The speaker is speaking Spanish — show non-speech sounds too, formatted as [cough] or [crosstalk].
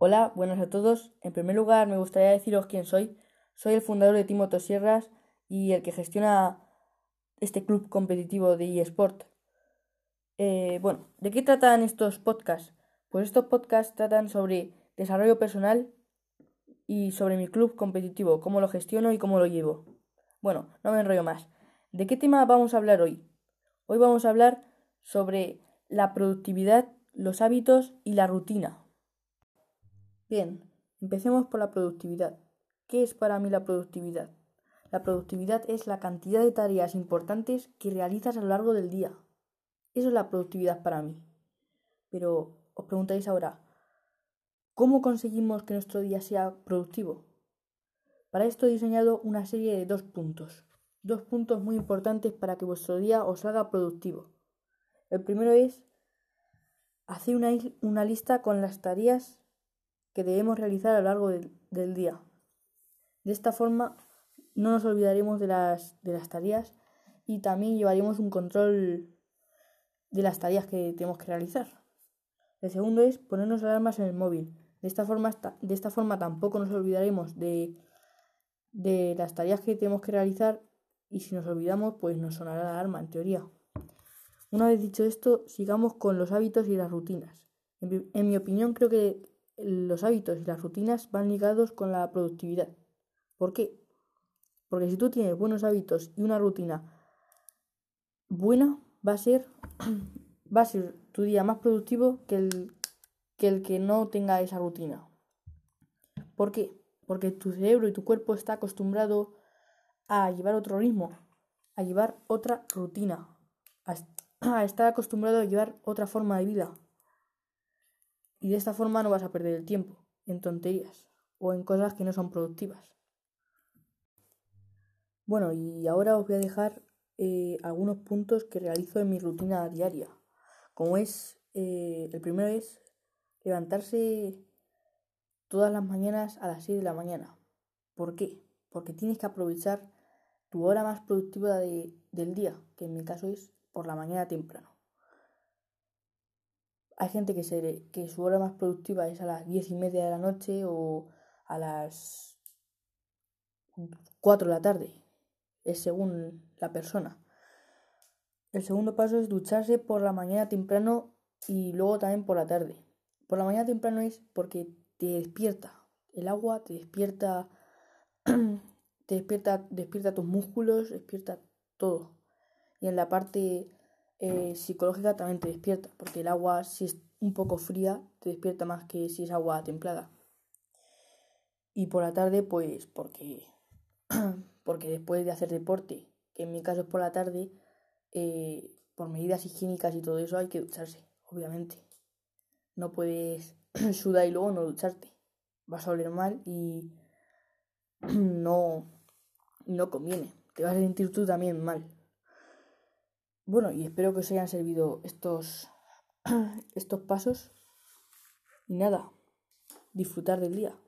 Hola, buenas a todos. En primer lugar, me gustaría deciros quién soy. Soy el fundador de Timoto Sierras y el que gestiona este club competitivo de eSport. Eh, bueno, ¿de qué tratan estos podcasts? Pues estos podcasts tratan sobre desarrollo personal y sobre mi club competitivo, cómo lo gestiono y cómo lo llevo. Bueno, no me enrollo más. ¿De qué tema vamos a hablar hoy? Hoy vamos a hablar sobre la productividad, los hábitos y la rutina. Bien, empecemos por la productividad. ¿Qué es para mí la productividad? La productividad es la cantidad de tareas importantes que realizas a lo largo del día. Eso es la productividad para mí. Pero os preguntáis ahora, ¿cómo conseguimos que nuestro día sea productivo? Para esto he diseñado una serie de dos puntos. Dos puntos muy importantes para que vuestro día os haga productivo. El primero es hacer una, una lista con las tareas que debemos realizar a lo largo del, día. De esta forma no nos olvidaremos de las, de las tareas y también llevaremos un control de las tareas que tenemos que realizar. El segundo es ponernos alarmas en el móvil. De esta forma, de esta forma tampoco nos olvidaremos de, de las tareas que tenemos que realizar y si nos olvidamos pues nos sonará la alarma en teoría. Una vez dicho esto, sigamos con los hábitos y las rutinas. en mi opinión creo que los hábitos y las rutinas van ligados con la productividad. ¿Por qué? Porque si tú tienes buenos hábitos y una rutina buena, va a ser, [clears throat] va a ser tu día más productivo que el, que el que no tenga esa rutina. ¿Por qué? Porque tu cerebro y tu cuerpo está acostumbrado a llevar otro ritmo, a llevar otra rutina, a [clears throat] estar acostumbrado a llevar otra forma de vida. Y de esta forma no vas a perder el tiempo en tonterías o en cosas que no son productivas. Bueno, y ahora os voy a dejar eh, algunos puntos que realizo en mi rutina diaria. Como es, eh, el primero es levantarse todas las mañanas a las 6 de la mañana. ¿Por qué? Porque tienes que aprovechar tu hora más productiva del día, que en mi caso es por la mañana temprano. Hay gente que, se, que su hora más productiva es a las diez y media de la noche o a las 4 de la tarde. Es según la persona. El segundo paso es ducharse por la mañana temprano y luego también por la tarde. Por la mañana temprano es porque te despierta. El agua te despierta, [clears throat] te despierta, despierta tus músculos, despierta todo. Y en la parte eh, psicológica también te despierta, porque el agua si es un poco fría te despierta más que si es agua templada. Y por la tarde, pues porque, [clears throat] porque después de hacer deporte, que en mi caso es por la tarde, eh, por medidas higiénicas y todo eso hay que ducharse, obviamente. No puedes [clears throat] sudar y luego no ducharte. Vas a oler mal y [clears throat] no, no conviene. Te vas a sentir tú también mal. Bueno, y espero que os hayan servido estos, [clears throat] estos pasos. Y nada, disfrutar del día.